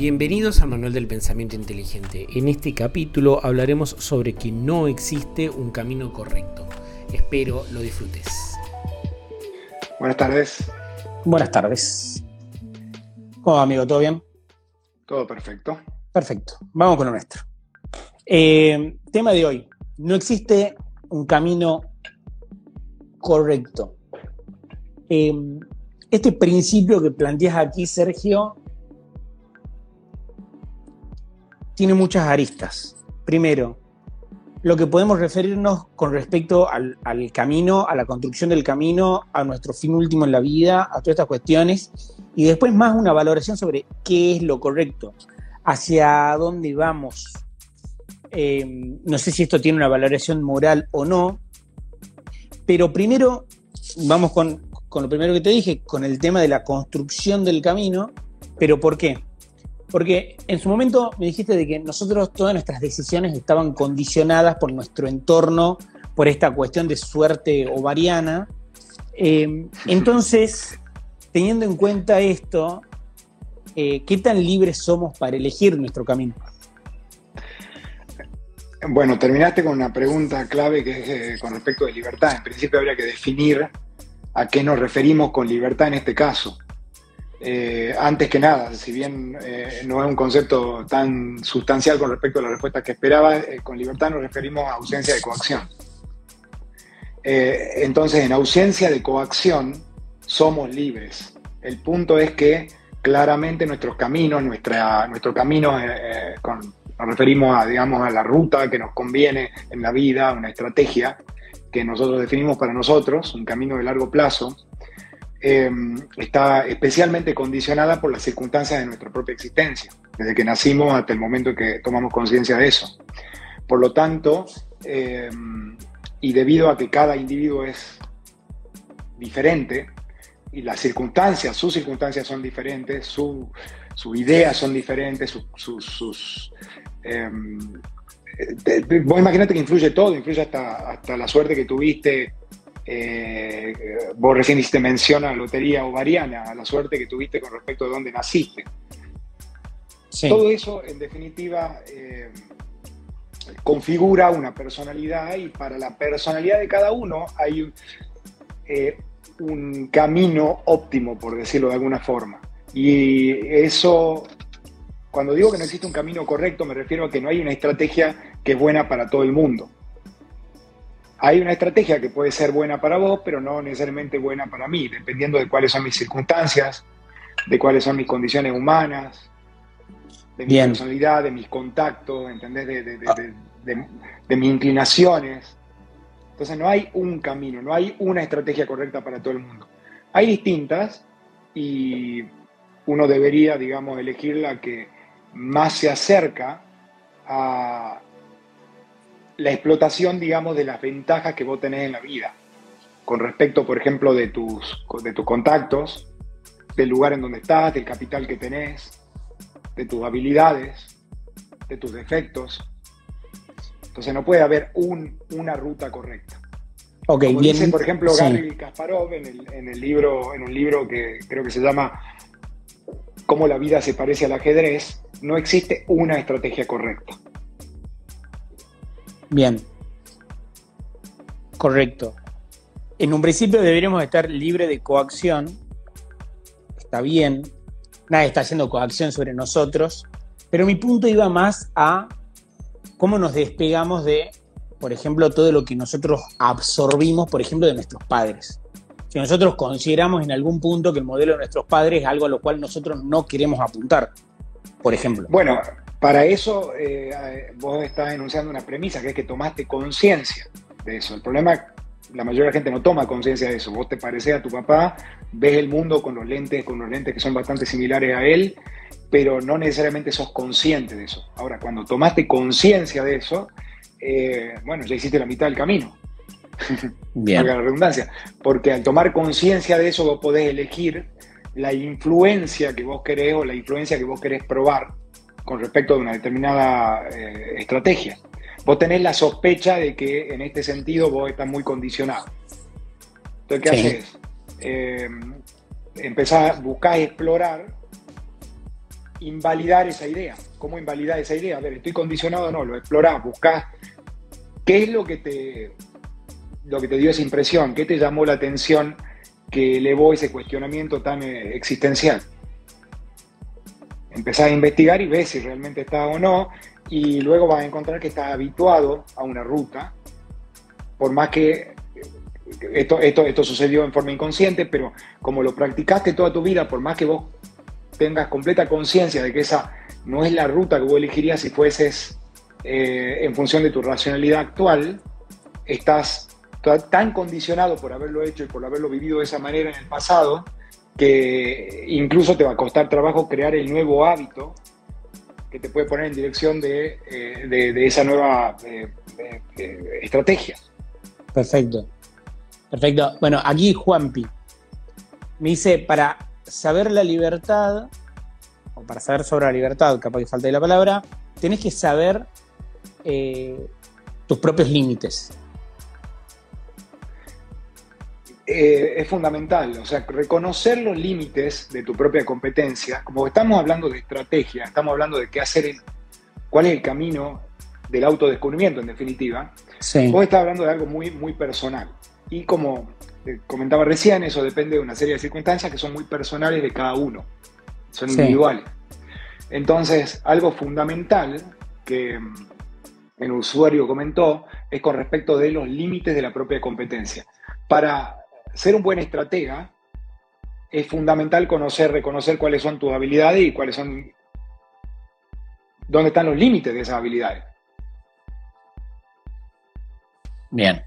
Bienvenidos al Manual del Pensamiento Inteligente. En este capítulo hablaremos sobre que no existe un camino correcto. Espero lo disfrutes. Buenas tardes. Buenas tardes. ¿Cómo va, amigo? ¿Todo bien? Todo perfecto. Perfecto. Vamos con lo nuestro. Eh, tema de hoy. No existe un camino correcto. Eh, este principio que planteas aquí, Sergio, tiene muchas aristas. Primero, lo que podemos referirnos con respecto al, camino, a la construcción del camino, a nuestro fin último en la vida, a todas estas cuestiones, y después más una valoración sobre qué es lo correcto, hacia dónde vamos. Eh, no sé si esto tiene una valoración moral o no, pero primero vamos con, con lo primero que te dije, con el tema de la construcción del camino, pero ¿por qué? Porque en su momento me dijiste de que nosotros todas nuestras decisiones estaban condicionadas por nuestro entorno, por esta cuestión de suerte ovariana. Eh, entonces, teniendo en cuenta esto, eh, ¿qué tan libres somos para elegir nuestro camino? Bueno, terminaste con una pregunta clave que es eh, con respecto de libertad. En principio habría que definir a qué nos referimos con libertad en este caso. Eh, antes que nada, si bien eh, no es un concepto tan sustancial con respecto a la respuesta que esperaba, eh, con libertad nos referimos a ausencia de coacción. entonces, en ausencia de coacción, somos libres. El punto es que claramente nuestros caminos, nuestra, nuestro camino, nos referimos a, digamos, a la ruta que nos conviene en la vida, una estrategia que nosotros definimos para nosotros, un camino de largo plazo, Em, está especialmente condicionada por las circunstancias de nuestra propia existencia, desde que nacimos hasta el momento que tomamos conciencia de eso. Por lo tanto, em, y debido a que cada individuo es diferente, y las circunstancias, sus circunstancias son diferentes, sus ideas son diferentes, sus... Em, vos imagínate que influye todo, influye hasta, hasta la suerte que tuviste eh, vos recién hiciste mención a la lotería ovariana, a la suerte que tuviste con respecto a dónde naciste. Todo eso, en definitiva, eh, configura una personalidad y para la personalidad de cada uno hay eh, un camino óptimo, por decirlo de alguna forma. Y eso, cuando digo que no existe un camino correcto, me refiero a que no hay una estrategia que es buena para todo el mundo. Hay una estrategia que puede ser buena para vos, pero no necesariamente buena para mí, dependiendo de cuáles son mis circunstancias, de cuáles son mis condiciones humanas, de mi personalidad, de mis contactos, ¿entendés? De, mis inclinaciones. Entonces no hay un camino, no hay una estrategia correcta para todo el mundo. Hay distintas y uno debería, digamos, elegir la que más se acerca a, la explotación, digamos, de las ventajas que vos tenés en la vida, con respecto, por ejemplo, de tus, de tus contactos, del lugar en donde estás, del capital que tenés, de tus habilidades, de tus defectos. Entonces no puede haber una ruta correcta. Okay, Como dice, por ejemplo, Gary Kasparov en el, en el libro, en un libro que creo que se llama Cómo la vida se parece al ajedrez, no existe una estrategia correcta. Bien. Correcto. En un principio deberíamos estar libres de coacción. Está bien. Nadie está haciendo coacción sobre nosotros. Pero mi punto iba más a cómo nos despegamos de, por ejemplo, todo lo que nosotros absorbimos, por ejemplo, de nuestros padres. Si nosotros consideramos en algún punto que el modelo de nuestros padres es algo a lo cual nosotros no queremos apuntar, por ejemplo. Bueno, para eso eh, vos estás enunciando una premisa, que es que tomaste conciencia de eso. El problema la mayoría de la gente no toma conciencia de eso. Vos te pareces a tu papá, ves el mundo con los lentes, con los lentes que son bastante similares a él, pero no necesariamente sos consciente de eso. Ahora, cuando tomaste conciencia de eso, eh, bueno, ya hiciste la mitad del camino. Bien. la redundancia. Porque al tomar conciencia de eso, vos podés elegir la influencia que vos querés o la influencia que vos querés probar con respecto a una determinada eh, estrategia. Vos tenés la sospecha de que en este sentido vos estás muy condicionado. Entonces, ¿qué haces? Eh, empezás, buscás explorar invalidar esa idea. ¿Cómo invalidar esa idea? A ver, ¿estoy condicionado o no? Lo explorás, buscás. ¿Qué es lo que te, lo que te dio esa impresión? ¿Qué te llamó la atención que elevó ese cuestionamiento tan eh, existencial? Empezás a investigar y ves si realmente está o no, y luego vas a encontrar que estás habituado a una ruta, por más que esto, esto, esto sucedió en forma inconsciente, pero como lo practicaste toda tu vida, por más que vos tengas completa conciencia de que esa no es la ruta que vos elegirías si fueses eh, en función de tu racionalidad actual, estás tan condicionado por haberlo hecho y por haberlo vivido de esa manera en el pasado, que incluso te va a costar trabajo crear el nuevo hábito que te puede poner en dirección de, eh, esa nueva eh, estrategia. Perfecto. Perfecto. Bueno, aquí Juanpi me dice, para saber la libertad, o para saber sobre la libertad, capaz que falta la palabra, tenés que saber eh, tus propios límites. Eh, es fundamental, o sea, reconocer los límites de tu propia competencia, como estamos hablando de estrategia, estamos hablando de qué hacer, cuál es el camino del autodescubrimiento en definitiva, sí. vos estás hablando de algo muy, muy personal. Y como comentaba recién, eso depende de una serie de circunstancias que son muy personales de cada uno, son individuales. Entonces, algo fundamental que mm, el usuario comentó es con respecto de los límites de la propia competencia. Para ser un buen estratega, es fundamental conocer, reconocer cuáles son tus habilidades y cuáles son, dónde están los límites de esas habilidades. Bien.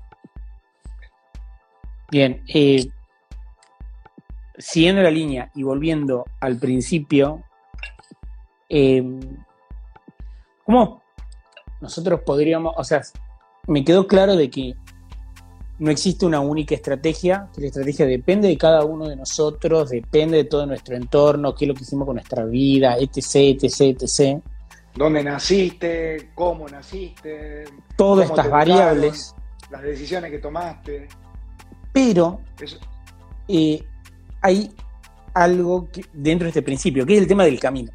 Bien, eh, siguiendo la línea y volviendo al principio, eh, ¿cómo nosotros podríamos, o sea, me quedó claro de que no existe una única estrategia, que la estrategia depende de cada uno de nosotros, depende de todo nuestro entorno, qué es lo que hicimos con nuestra vida, etc., etc., etc. ¿Dónde naciste? ¿Cómo naciste? Todas estas variables. Las decisiones que tomaste. Pero eh, hay algo dentro de este principio, que es el tema del camino.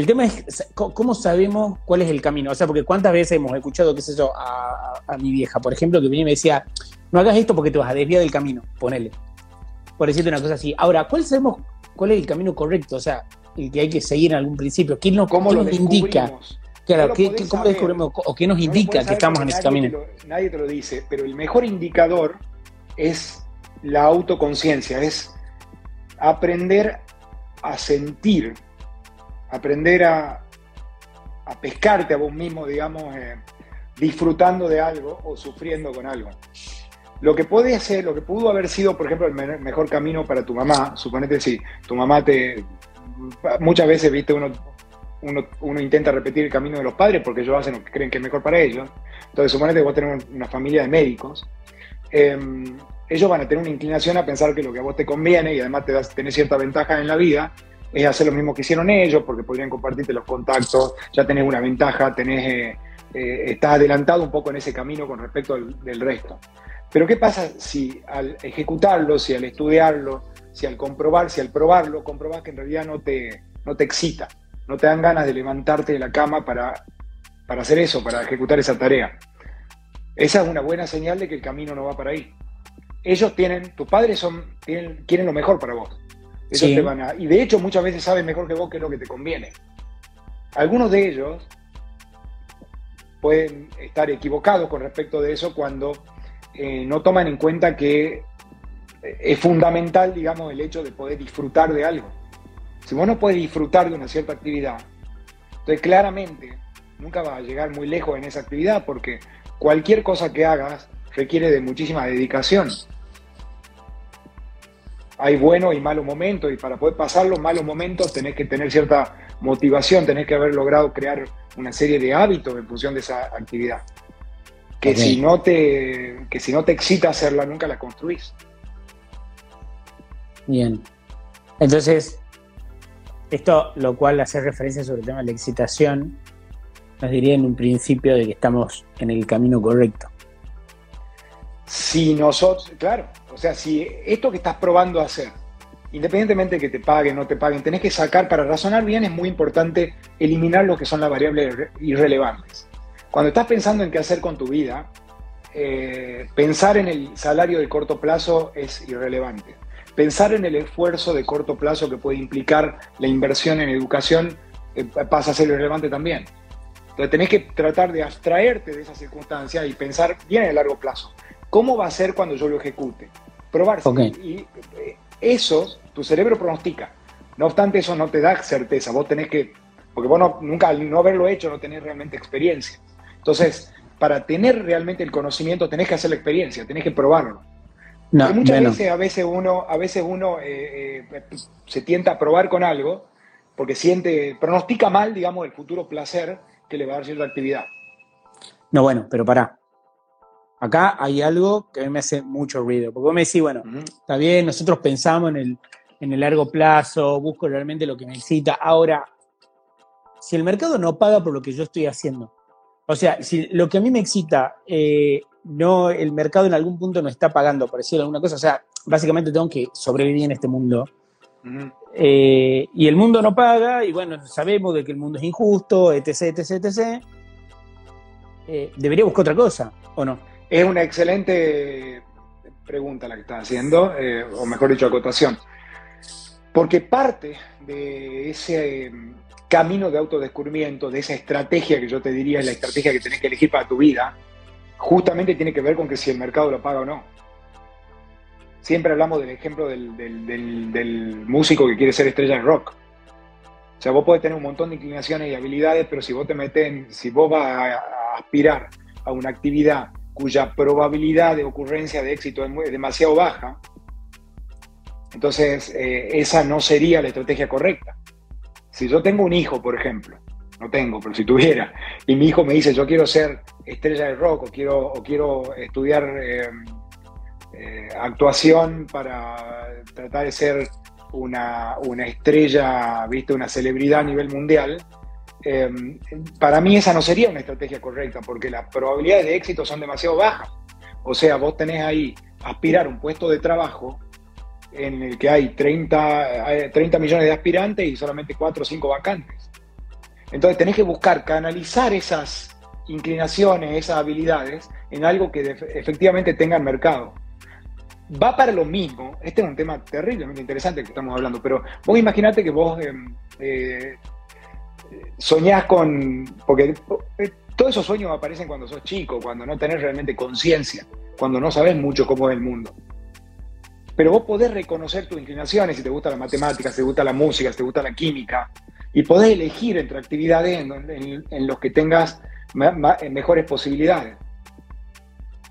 El tema es cómo sabemos cuál es el camino. O sea, porque cuántas veces hemos escuchado, qué sé yo, a, mi vieja, por ejemplo, que venía y me decía, no hagas esto porque te vas a desviar del camino, ponele. Por decirte una cosa así. Ahora, ¿cuál sabemos cuál es el camino correcto? O sea, el que hay que seguir en algún principio. ¿Qué nos, ¿Cómo lo indica? Claro, ¿qué, ¿cómo descubrimos o qué nos indica que estamos en ese camino? nadie te lo dice, pero el mejor indicador es la autoconciencia, es aprender a sentir, aprender a, pescarte a vos mismo, digamos, eh, disfrutando de algo o sufriendo con algo. Lo que puede ser, lo que pudo haber sido, por ejemplo, el mejor camino para tu mamá, suponete si tu mamá te. Muchas veces, viste, uno uno, intenta repetir el camino de los padres porque ellos hacen lo que creen que es mejor para ellos. Entonces, suponete que vos tenés una familia de médicos. Em, ellos van a tener una inclinación a pensar que lo que a vos te conviene y además te das, tenés cierta ventaja en la vida es hacer lo mismo que hicieron ellos porque podrían compartirte los contactos, ya tenés una ventaja, tenés, eh, eh, estás adelantado un poco en ese camino con respecto al, del resto. Pero ¿qué pasa si al ejecutarlo, si al estudiarlo, si al comprobar, si al probarlo, comprobás que en realidad no te, no te excita? no te dan ganas de levantarte de la cama para, para hacer eso, para ejecutar esa tarea. Esa es una buena señal de que el camino no va para ahí. Ellos tienen, tus padres son, quieren lo mejor para vos. Ellos te van a, y de hecho muchas veces saben mejor que vos qué es lo que te conviene. Algunos de ellos pueden estar equivocados con respecto de eso cuando eh, no toman en cuenta que es fundamental, digamos, el hecho de poder disfrutar de algo. Si vos no puedes disfrutar de una cierta actividad, entonces claramente nunca vas a llegar muy lejos en esa actividad porque cualquier cosa que hagas requiere de muchísima dedicación. Hay buenos y malos momentos y para poder pasar los malos momentos tenés que tener cierta motivación, tenés que haber logrado crear una serie de hábitos en función de esa actividad. Que, si, no te, que si no te excita hacerla, nunca la construís. Bien. Entonces, esto, lo cual hace referencia sobre el tema de la excitación, nos diría en un principio de que estamos en el camino correcto. Si nosotros, claro, sea, si esto que estás probando hacer independientemente de que te paguen o no te paguen, tenés que sacar, para razonar bien es muy importante eliminar lo que son las variables irrelevantes. Cuando estás pensando en qué hacer con tu vida, eh, pensar en el salario de corto plazo es irrelevante. Pensar en el esfuerzo de corto plazo que puede implicar la inversión en educación eh, pasa a ser irrelevante también. Entonces tenés que tratar de abstraerte de esa circunstancia y pensar bien en el largo plazo. ¿Cómo va a ser cuando yo lo ejecute? Probarse. Y eh, eso tu cerebro pronostica. No obstante, eso no te da certeza. Vos tenés que, porque vos nunca al no haberlo hecho no tenés realmente experiencia. Entonces, para tener realmente el conocimiento tenés que hacer la experiencia, tenés que probarlo. muchas veces, a veces uno, a veces uno eh, eh, se tienta a probar con algo porque siente, pronostica mal, digamos, el futuro placer que le va a dar cierta actividad. No, bueno, pero pará. Acá hay algo que a mí me hace mucho ruido. Porque vos me decís, bueno, está bien, nosotros pensamos en el, en el largo plazo, busco realmente lo que necesita. Ahora, si el mercado no paga por lo que yo estoy haciendo, o sea, si lo que a mí me excita, eh, no, el mercado en algún punto no está pagando, por decirlo alguna cosa, o sea, básicamente tengo que sobrevivir en este mundo. Eh, y el mundo no paga, y bueno, sabemos de que el mundo es injusto, etc, etc, etc. Eh, ¿Debería buscar otra cosa o no? Es una excelente pregunta la que estás haciendo, o mejor dicho, acotación. Porque parte de ese camino de autodescubrimiento, de esa estrategia que yo te diría es la estrategia que tenés que elegir para tu vida, justamente tiene que ver con que si el mercado lo paga o no. Siempre hablamos del ejemplo del, músico que quiere ser estrella de rock. O sea, vos podés tener un montón de inclinaciones y habilidades, pero si vos te metes, si vos vas a, aspirar a una actividad cuya probabilidad de ocurrencia de éxito es, demasiado baja, entonces eh, esa no sería la estrategia correcta. Si yo tengo un hijo, por ejemplo, no tengo, pero si tuviera, y mi hijo me dice, yo quiero ser estrella de rock o quiero, o quiero estudiar eh, eh, actuación para tratar de ser una, estrella, ¿viste? una celebridad a nivel mundial, eh, para mí esa no sería una estrategia correcta, porque las probabilidades de éxito son demasiado bajas. O sea, vos tenés ahí aspirar un puesto de trabajo en el que hay 30, 30 millones de aspirantes y solamente 4 o 5 vacantes. Entonces tenés que buscar canalizar esas inclinaciones, esas habilidades en algo que efectivamente tenga el mercado. Va para lo mismo, este es un tema terriblemente interesante que estamos hablando, pero vos imaginate que vos em, eh, soñás con, porque todos esos sueños aparecen cuando sos chico, cuando no tenés realmente conciencia, cuando no sabes mucho cómo es el mundo pero vos podés reconocer tus inclinaciones, si te gusta la matemática, si te gusta la música, si te gusta la química, y podés elegir entre actividades en, en, los que tengas mejores posibilidades.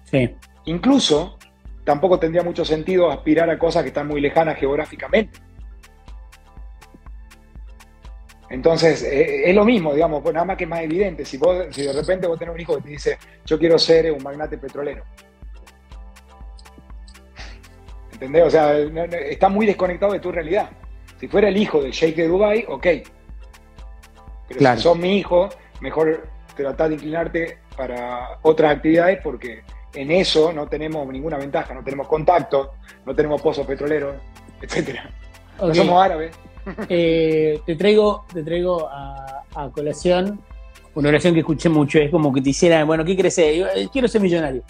Sí. Incluso, tampoco tendría mucho sentido aspirar a cosas que están muy lejanas geográficamente. Entonces, eh, es lo mismo, digamos, pues nada más que más evidente. Si, vos, si de repente vos tenés un hijo que te dice, yo quiero ser un magnate petrolero, ¿Entendés? O sea, está muy desconectado de tu realidad. Si fuera el hijo del Sheikh de Dubai, ok. Pero si sos mi hijo, mejor tratar de inclinarte para otras actividades porque en eso no tenemos ninguna ventaja, no tenemos contacto, no tenemos pozos petroleros, etc. No somos árabes. Eh, te traigo, te traigo a, a, colación una oración que escuché mucho, es como que te hiciera, bueno, ¿qué quieres ser? Eh, quiero ser millonario.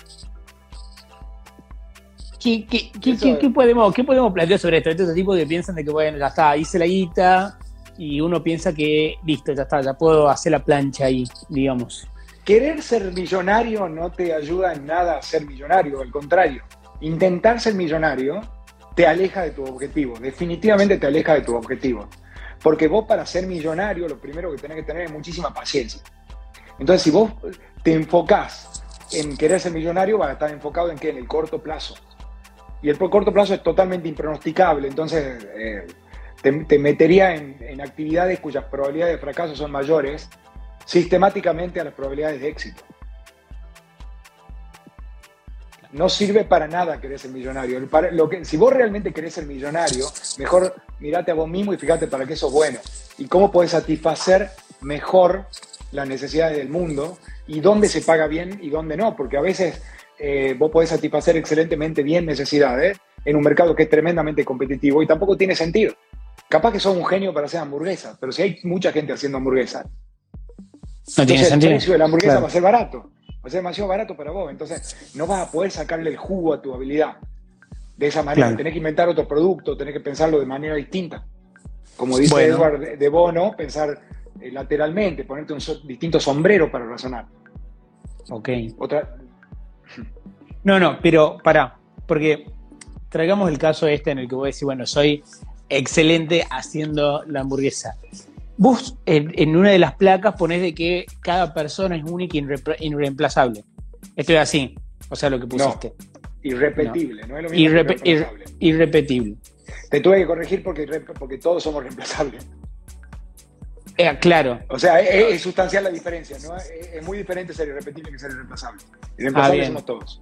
¿Qué, podemos, ¿Qué podemos plantear sobre esto? Estos tipos que piensan de que, bueno, ya está, hice la guita y uno piensa que, listo, ya está, ya puedo hacer la plancha ahí, digamos. Querer ser millonario no te ayuda en nada a ser millonario, al contrario. Intentar ser millonario te aleja de tu objetivo, definitivamente te aleja de tu objetivo. Porque vos para ser millonario lo primero que tenés que tener es muchísima paciencia. Entonces, si vos te enfocás en querer ser millonario, vas a estar enfocado en qué? En el corto plazo y el corto plazo es totalmente impronosticable, entonces eh, te, metería en, actividades cuyas probabilidades de fracaso son mayores sistemáticamente a las probabilidades de éxito. No sirve para nada querer ser millonario. lo que, si vos realmente querés ser millonario, mejor mirate a vos mismo y fíjate para qué sos bueno y cómo puedes satisfacer mejor las necesidades del mundo y dónde se paga bien y dónde no, porque a veces eh, vos podés satisfacer excelentemente bien necesidades, en un mercado que es tremendamente competitivo y tampoco tiene sentido. Capaz que sos un genio para hacer hamburguesas, pero si hay mucha gente haciendo hamburguesas, no tiene sentido. el precio de la hamburguesa va a ser barato, va a ser demasiado barato para vos, entonces no vas a poder sacarle el jugo a tu habilidad. De esa manera, tenés que inventar otro producto, tenés que pensarlo de manera distinta. Como dice Edward de Bono, pensar eh, lateralmente, ponerte un distinto sombrero para razonar. Ok. Otra. No, no, pero para, porque traigamos el caso este en el que voy a decir, bueno, soy excelente haciendo la hamburguesa. Vos en, una de las placas ponés de que cada persona es única e irreemplazable. Esto es así, o sea, lo que pusiste. irrepetible, no, es lo mismo irrepetible. Te tuve que corregir porque, porque todos somos reemplazables. Eh, claro. O sea, es, sustancial la diferencia, ¿no? Es, muy diferente ser irrepetible que ser irreemplazable. Ah, somos todos.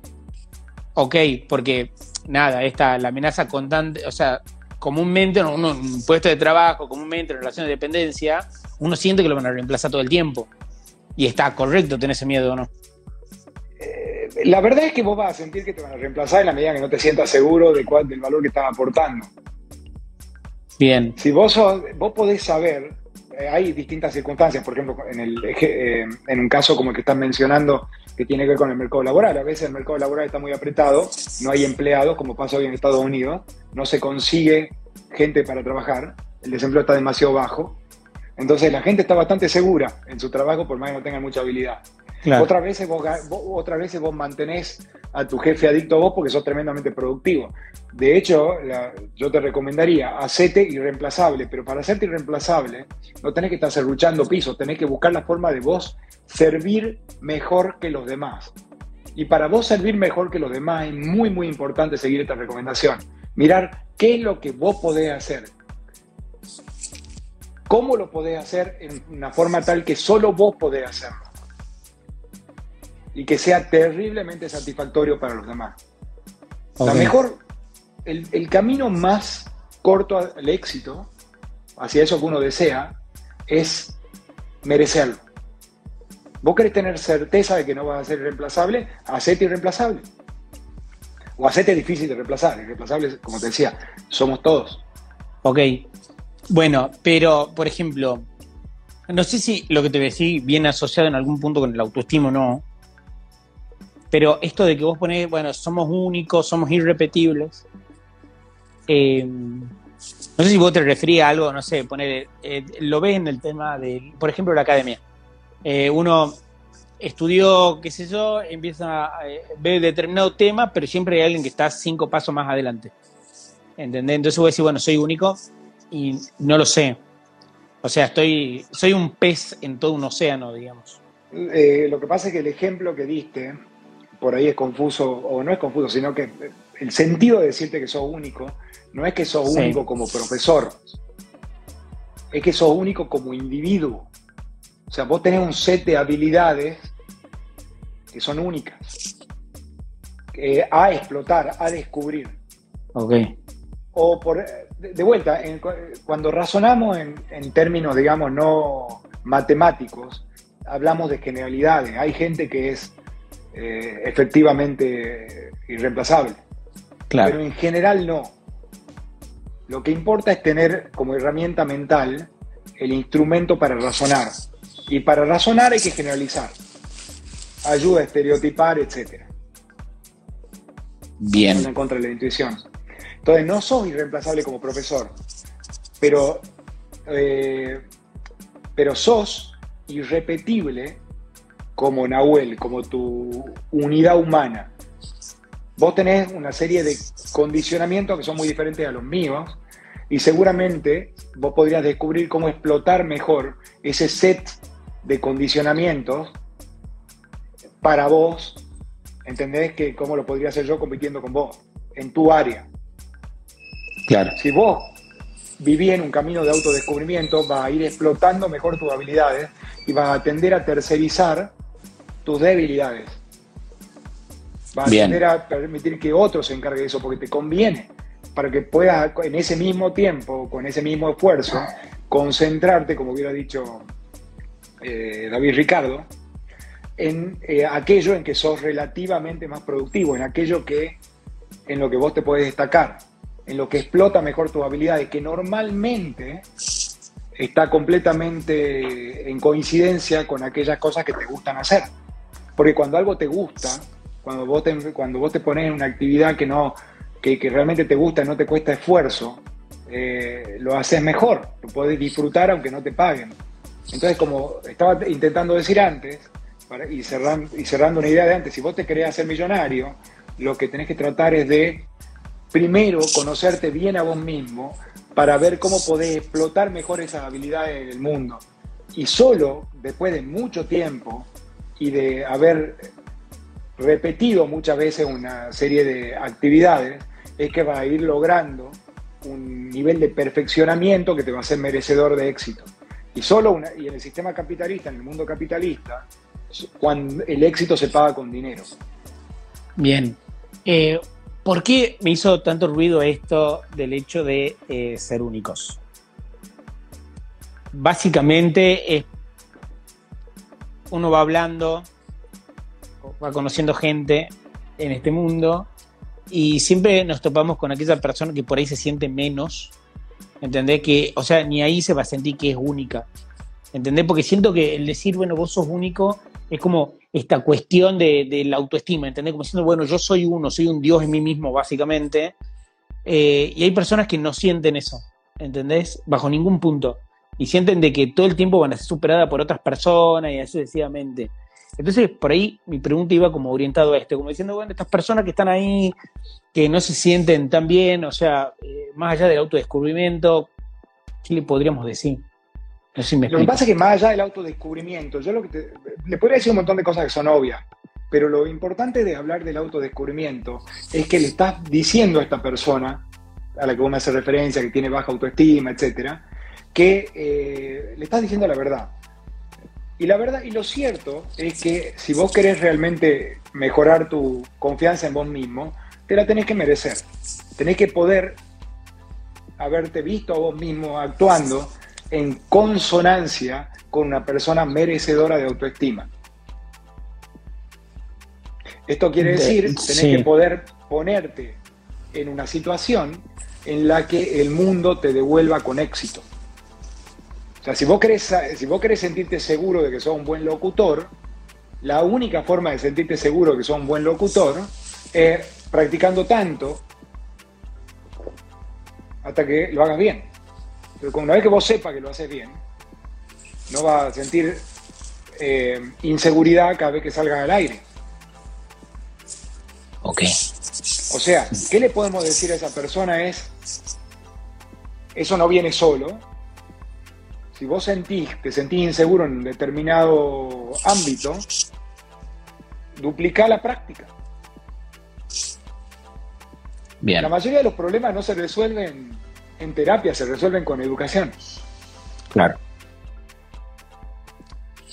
Ok, porque nada, esta, la amenaza constante, o sea, comúnmente en un puesto de trabajo, comúnmente en relación de dependencia, uno siente que lo van a reemplazar todo el tiempo. Y está correcto tener ese miedo o no. Eh, la verdad es que vos vas a sentir que te van a reemplazar en la medida que no te sientas seguro de cuál, del valor que estás aportando. Bien. Si vos, vos podés saber, eh, hay distintas circunstancias, por ejemplo, en, el, eh, en un caso como el que estás mencionando, que tiene que ver con el mercado laboral. A veces el mercado laboral está muy apretado, no hay empleados, como pasa hoy en Estados Unidos, no se consigue gente para trabajar, el desempleo está demasiado bajo. Entonces la gente está bastante segura en su trabajo por más que no tengan mucha habilidad. Otras, veces vos, otras veces vos mantenés a tu jefe adicto a vos porque sos tremendamente productivo. De hecho, yo te recomendaría, hacete irreemplazable, pero para hacerte irreemplazable no tenés que estar serruchando piso, tenés que buscar la forma de vos servir mejor que los demás. Y para vos servir mejor que los demás es muy, muy importante seguir esta recomendación. Mirar qué es lo que vos podés hacer. ¿Cómo lo podés hacer en una forma tal que solo vos podés hacerlo? y que sea terriblemente satisfactorio para los demás. La mejor, el, camino más corto al éxito, hacia eso que uno desea, es merecerlo. Vos querés tener certeza de que no vas a ser reemplazable, hacete irreemplazable. O hacete difícil de reemplazar. Irreemplazable, como te decía, somos todos. Ok. Bueno, pero, por ejemplo, no sé si lo que te decía viene asociado en algún punto con el autoestima o no, pero esto de que vos ponés, bueno, somos únicos, somos irrepetibles. Eh, no sé si vos te referías a algo, no sé, poner, eh, lo ves en el tema de, por ejemplo, la academia. Eh, uno estudió, qué sé yo, empieza a ver determinado tema, pero siempre hay alguien que está cinco pasos más adelante. ¿Entendés? Entonces vos decís, bueno, soy único y no lo sé. O sea, estoy, soy un pez en todo un océano, digamos. lo que pasa es que el ejemplo que diste por ahí es confuso, o no es confuso, sino que el sentido de decirte que sos único no es que sos único como profesor, es que sos único como individuo. O sea, vos tenés un set de habilidades que son únicas, a explotar, a descubrir. Ok. O por, de, vuelta, cuando razonamos en, en términos, digamos, no matemáticos, hablamos de generalidades. Hay gente que es eh, efectivamente irreemplazable. Claro. Pero en general no. Lo que importa es tener como herramienta mental el instrumento para razonar. Y para razonar hay que generalizar. Ayuda a estereotipar, etc. Bien. En contra de la intuición. Entonces, no sos irreemplazable como profesor, pero, eh, pero sos irrepetible como Nahuel, como tu unidad humana, vos tenés una serie de condicionamientos que son muy diferentes a los míos y seguramente vos podrías descubrir cómo explotar mejor ese set de condicionamientos para vos, ¿entendés? Que cómo lo podría hacer yo compitiendo con vos, en tu área. Claro. Si vos vivís en un camino de autodescubrimiento, vas a ir explotando mejor tus habilidades y vas a tender a tercerizar tus debilidades. Va a tender a permitir que otro se encargue de eso porque te conviene, para que puedas en ese mismo tiempo, con ese mismo esfuerzo, concentrarte, como hubiera dicho eh, David Ricardo, en eh, aquello en que sos relativamente más productivo, en aquello que en lo que vos te podés destacar, en lo que explota mejor tus habilidades, que normalmente está completamente en coincidencia con aquellas cosas que te gustan hacer. Porque cuando algo te gusta, cuando vos te, cuando vos te pones en una actividad que, no, que, realmente te gusta no te cuesta esfuerzo, eh, lo haces mejor, lo podés disfrutar aunque no te paguen. Entonces, como estaba intentando decir antes, y, cerrando, una idea de antes, si vos te querés hacer millonario, lo que tenés que tratar es de, primero, conocerte bien a vos mismo, para ver cómo podés explotar mejor esas habilidades en el mundo. Y solo después de mucho tiempo y de haber repetido muchas veces una serie de actividades, es que va a ir logrando un nivel de perfeccionamiento que te va a hacer merecedor de éxito. Y solo una, y en el sistema capitalista, en el mundo capitalista, cuando el éxito se paga con dinero. Bien. Eh, ¿Por qué me hizo tanto ruido esto del hecho de eh, ser únicos? Básicamente uno va hablando, va conociendo gente en este mundo y siempre nos topamos con aquella persona que por ahí se siente menos, ¿entendés? Que, o sea, ni ahí se va a sentir que es única, ¿entendés? Porque siento que el decir, bueno, vos sos único, es como esta cuestión de, la autoestima, ¿entendés? Como diciendo, bueno, yo soy uno, soy un Dios en mí mismo, básicamente. Eh, y hay personas que no sienten eso, ¿entendés? Bajo ningún punto. Y sienten de que todo el tiempo van a ser superadas por otras personas y así sucesivamente. Entonces, por ahí mi pregunta iba como orientado a esto, como diciendo, bueno, estas personas que están ahí, que no se sienten tan bien, o sea, eh, más allá del autodescubrimiento, ¿qué le podríamos decir? lo que pasa es que más allá del autodescubrimiento, yo lo que le podría decir un montón de cosas que son obvias, pero lo importante de hablar del autodescubrimiento es que le estás diciendo a esta persona, a la que vos me haces referencia, que tiene baja autoestima, etcétera, que eh, le estás diciendo la verdad. Y la verdad, y lo cierto es que si vos querés realmente mejorar tu confianza en vos mismo, te la tenés que merecer. Tenés que poder haberte visto a vos mismo actuando en consonancia con una persona merecedora de autoestima. Esto quiere decir, tenés que poder ponerte en una situación en la que el mundo te devuelva con éxito. Sea, si vos querés, si vos querés sentirte seguro de que sos un buen locutor, la única forma de sentirte seguro de que sos un buen locutor es practicando tanto hasta que lo hagas bien. Pero una vez que vos sepas que lo haces bien, no vas a sentir eh, inseguridad cada vez que salgas al aire. Ok. O sea, ¿qué le podemos decir a esa persona? Es, eso no viene solo. Si vos sentís, te sentís inseguro en un determinado ámbito, duplica la práctica. Bien. La mayoría de los problemas no se resuelven en terapia se resuelven con educación. Claro.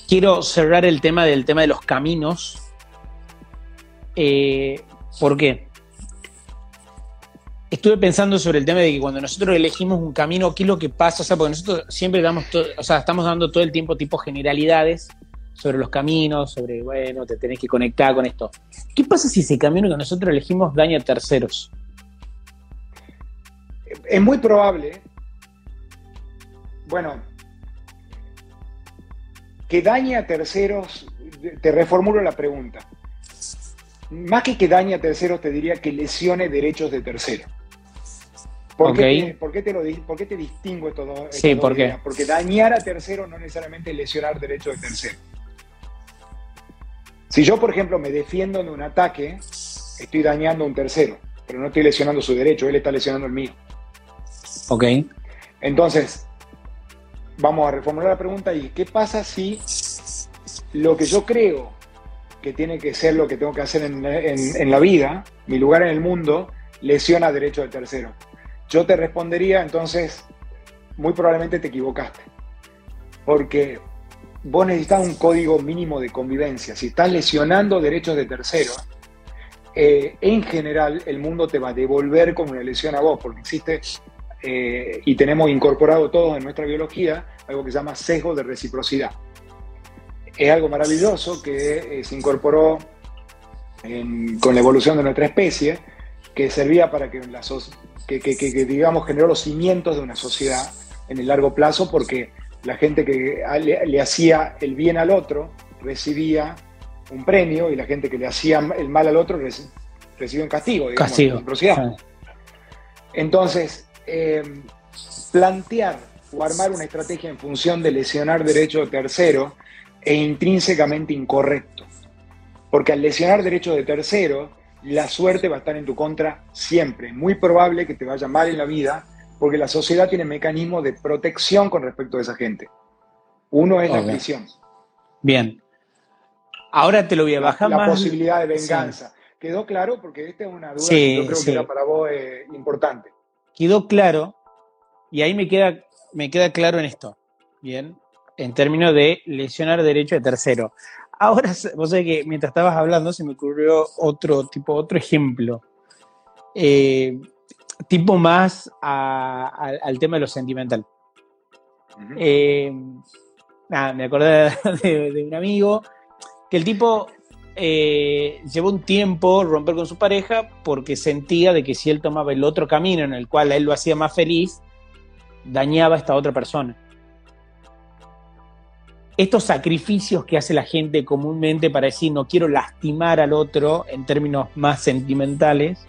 Quiero cerrar el tema del tema de los caminos. Eh, ¿Por qué? Estuve pensando sobre el tema de que cuando nosotros elegimos un camino, ¿qué es lo que pasa? O sea, porque nosotros siempre damos, o sea, estamos dando todo el tiempo tipo generalidades sobre los caminos, sobre, bueno, te tenés que conectar con esto. ¿Qué pasa si ese camino que nosotros elegimos daña a terceros? es muy probable, bueno, que dañe a terceros, te reformulo la pregunta. Más que que dañe a terceros, te diría que lesione derechos de terceros. ¿Por, qué, te, lo, ¿Por qué te distingo estos dos? sí, ¿por qué? Porque dañar a terceros no necesariamente lesionar derechos de terceros. Si yo, por ejemplo, me defiendo de un ataque, estoy dañando a un tercero, pero no estoy lesionando su derecho, él está lesionando el mío. Ok. Entonces, vamos a reformular la pregunta y ¿qué pasa si lo que yo creo que tiene que ser lo que tengo que hacer en, la vida, mi lugar en el mundo, lesiona derechos de tercero? Yo te respondería entonces, muy probablemente te equivocaste, porque vos necesitas un código mínimo de convivencia. Si estás lesionando derechos de tercero, eh, en general el mundo te va a devolver como una lesión a vos, porque existe eh, y tenemos incorporado todos en nuestra biología algo que se llama sesgo de reciprocidad. Es algo maravilloso que eh, se incorporó con la evolución de nuestra especie que servía para que, la que, que, digamos, generó los cimientos de una sociedad en el largo plazo, porque la gente que le, hacía el bien al otro recibía un premio y la gente que le hacía el mal al otro recibía un castigo, digamos, castigo. Entonces, eh, plantear o armar una estrategia en función de lesionar derecho de tercero es intrínsecamente incorrecto. Porque al lesionar derecho de tercero, la suerte va a estar en tu contra siempre. Es muy probable que te vaya mal en la vida porque la sociedad tiene mecanismos de protección con respecto a esa gente. Uno es la prisión. Bien. Ahora te lo voy a bajar la, más. La posibilidad de venganza. ¿Quedó claro? Porque esta es una duda que yo creo que era para vos eh, importante. Quedó claro, y ahí me queda, me queda claro en esto. Bien, en términos de lesionar derecho de tercero. Ahora, vos sabés que mientras estabas hablando se me ocurrió otro tipo, otro ejemplo. Eh, tipo más al tema de lo sentimental. Eh, me acordé de, un amigo que el tipo eh, llevó un tiempo romper con su pareja porque sentía de que si él tomaba el otro camino en el cual él lo hacía más feliz, dañaba a esta otra persona. Estos sacrificios que hace la gente comúnmente para decir no quiero lastimar al otro en términos más sentimentales,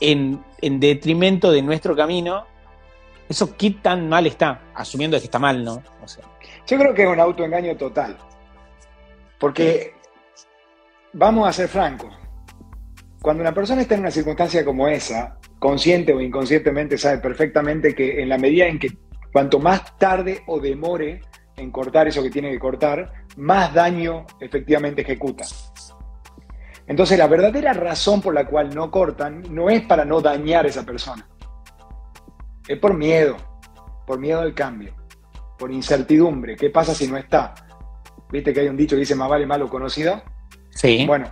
en, detrimento de nuestro camino, eso qué tan mal está, asumiendo que está mal, ¿no? Yo creo que es un autoengaño total. Porque, vamos a ser francos, cuando una persona está en una circunstancia como esa, consciente o inconscientemente sabe perfectamente que en la medida en que cuanto más tarde o demore en cortar eso que tiene que cortar, más daño efectivamente ejecuta. Entonces la verdadera razón por la cual no cortan no es para no dañar a esa persona. Es por miedo, por miedo al cambio, por incertidumbre. ¿Qué pasa si no está? ¿Viste que hay un dicho que dice más vale malo conocido? Sí. Bueno,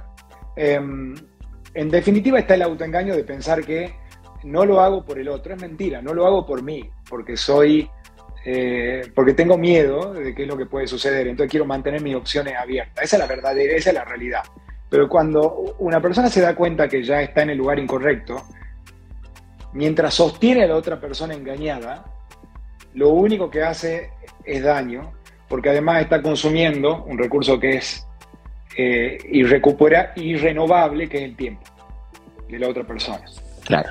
em, en definitiva está el autoengaño de pensar que no lo hago por el otro. Es mentira, no lo hago por mí, porque soy, eh, porque tengo miedo de qué es lo que puede suceder. Entonces quiero mantener mis opciones abiertas. Esa es la verdadera, esa es la realidad. Pero cuando una persona se da cuenta que ya está en el lugar incorrecto, mientras sostiene a la otra persona engañada, lo único que hace es daño, porque además está consumiendo un recurso que es eh, irrecupera, irrenovable, que es el tiempo de la otra persona. Claro.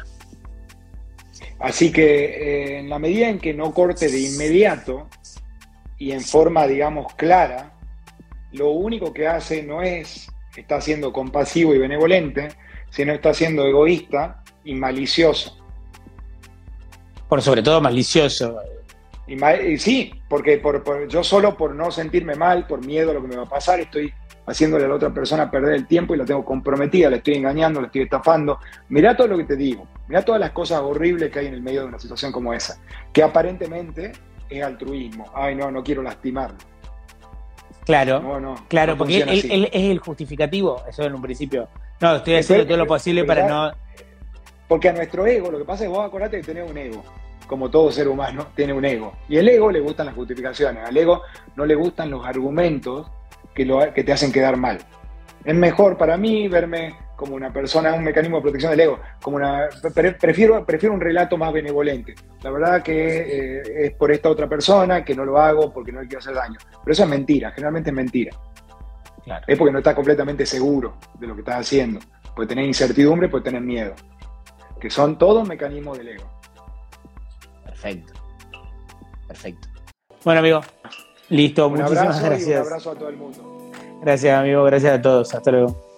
Así que eh, en la medida en que no corte de inmediato y en forma, digamos, clara, lo único que hace no es está siendo compasivo y benevolente, sino está siendo egoísta y malicioso. Por sobre todo malicioso. Y, sí, porque por, yo solo por no sentirme mal, por miedo a lo que me va a pasar, estoy haciéndole a la otra persona perder el tiempo y la tengo comprometida, la estoy engañando, la estoy estafando. Mirá todo lo que te digo, mirá todas las cosas horribles que hay en el medio de una situación como esa, que aparentemente es altruismo. Ay, no, no quiero lastimarlo. Claro, claro, porque él, es el justificativo, eso en un principio. No, estoy haciendo todo lo posible para no. Porque a nuestro ego, lo que pasa es que vos acordate que tenés un ego, como todo ser humano tiene un ego. Y el ego le gustan las justificaciones, al ego no le gustan los argumentos que, lo, que te hacen quedar mal. Es mejor para mí verme como una persona, un mecanismo de protección del ego, como una, prefiero, prefiero un relato más benevolente. La verdad que eh, es por esta otra persona, que no lo hago porque no le quiero hacer daño. Pero eso es mentira, generalmente es mentira. Es porque no estás completamente seguro de lo que estás haciendo. Puede tener incertidumbre, puede tener miedo. Que son todos mecanismos del ego. Perfecto. Perfecto. Bueno, amigo. Listo, muchísimas gracias. un abrazo a todo el mundo. Gracias, amigo. Gracias a todos. Hasta luego.